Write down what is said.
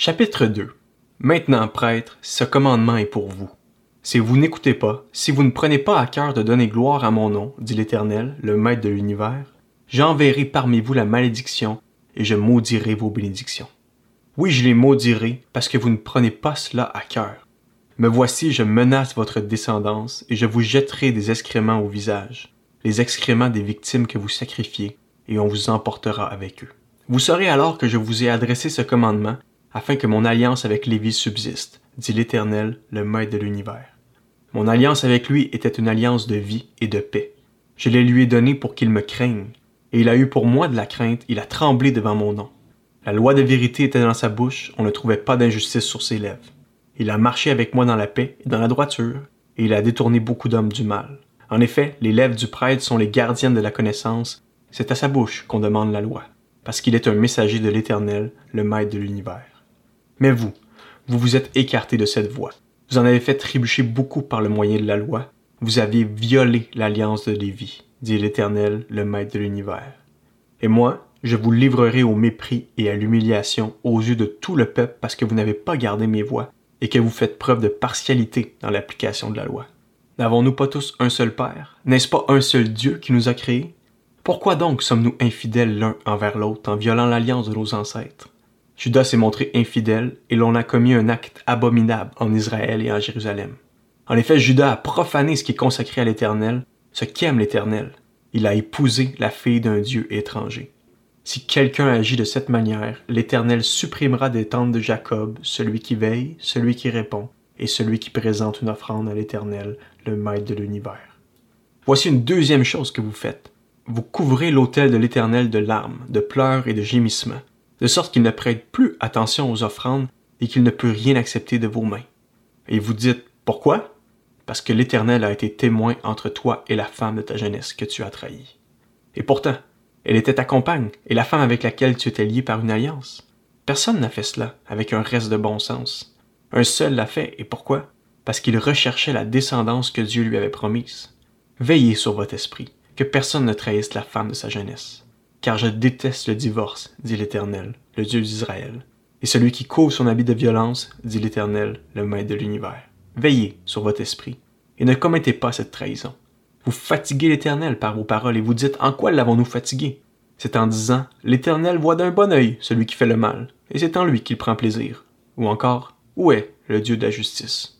Chapitre 2 Maintenant, prêtre, ce commandement est pour vous. Si vous n'écoutez pas, si vous ne prenez pas à cœur de donner gloire à mon nom, dit l'Éternel, le Maître de l'univers, j'enverrai parmi vous la malédiction et je maudirai vos bénédictions. Oui, je les maudirai parce que vous ne prenez pas cela à cœur. Me voici, je menace votre descendance et je vous jetterai des excréments au visage, les excréments des victimes que vous sacrifiez, et on vous emportera avec eux. Vous saurez alors que je vous ai adressé ce commandement afin que mon alliance avec Lévi subsiste, dit l'Éternel, le Maître de l'univers. Mon alliance avec lui était une alliance de vie et de paix. Je les lui ai donnée pour qu'il me craigne, et il a eu pour moi de la crainte, il a tremblé devant mon nom. La loi de vérité était dans sa bouche, on ne trouvait pas d'injustice sur ses lèvres. Il a marché avec moi dans la paix et dans la droiture, et il a détourné beaucoup d'hommes du mal. En effet, les lèvres du prêtre sont les gardiennes de la connaissance, c'est à sa bouche qu'on demande la loi, parce qu'il est un messager de l'Éternel, le Maître de l'univers. Mais vous, vous vous êtes écarté de cette voie. Vous en avez fait trébucher beaucoup par le moyen de la loi. Vous avez violé l'alliance de Lévi, dit l'Éternel, le Maître de l'univers. Et moi, je vous livrerai au mépris et à l'humiliation aux yeux de tout le peuple parce que vous n'avez pas gardé mes voies et que vous faites preuve de partialité dans l'application de la loi. N'avons-nous pas tous un seul Père? N'est-ce pas un seul Dieu qui nous a créés? Pourquoi donc sommes-nous infidèles l'un envers l'autre en violant l'alliance de nos ancêtres? Judas s'est montré infidèle et l'on a commis un acte abominable en Israël et en Jérusalem. En effet, Judas a profané ce qui est consacré à l'Éternel, ce qu'aime l'Éternel. Il a épousé la fille d'un Dieu étranger. Si quelqu'un agit de cette manière, l'Éternel supprimera des tentes de Jacob celui qui veille, celui qui répond, et celui qui présente une offrande à l'Éternel, le Maître de l'univers. Voici une deuxième chose que vous faites. Vous couvrez l'autel de l'Éternel de larmes, de pleurs et de gémissements de sorte qu'il ne prête plus attention aux offrandes et qu'il ne peut rien accepter de vos mains. Et vous dites, pourquoi? Parce que l'Éternel a été témoin entre toi et la femme de ta jeunesse que tu as trahie. Et pourtant, elle était ta compagne et la femme avec laquelle tu étais lié par une alliance. Personne n'a fait cela avec un reste de bon sens. Un seul l'a fait, et pourquoi? Parce qu'il recherchait la descendance que Dieu lui avait promise. Veillez sur votre esprit, que personne ne trahisse la femme de sa jeunesse car je déteste le divorce, dit l'Éternel, le Dieu d'Israël. Et celui qui couvre son habit de violence, dit l'Éternel, le Maître de l'univers. Veillez sur votre esprit, et ne commettez pas cette trahison. Vous fatiguez l'Éternel par vos paroles, et vous dites En quoi l'avons-nous fatigué? C'est en disant L'Éternel voit d'un bon œil celui qui fait le mal, et c'est en lui qu'il prend plaisir. Ou encore Où est le Dieu de la justice?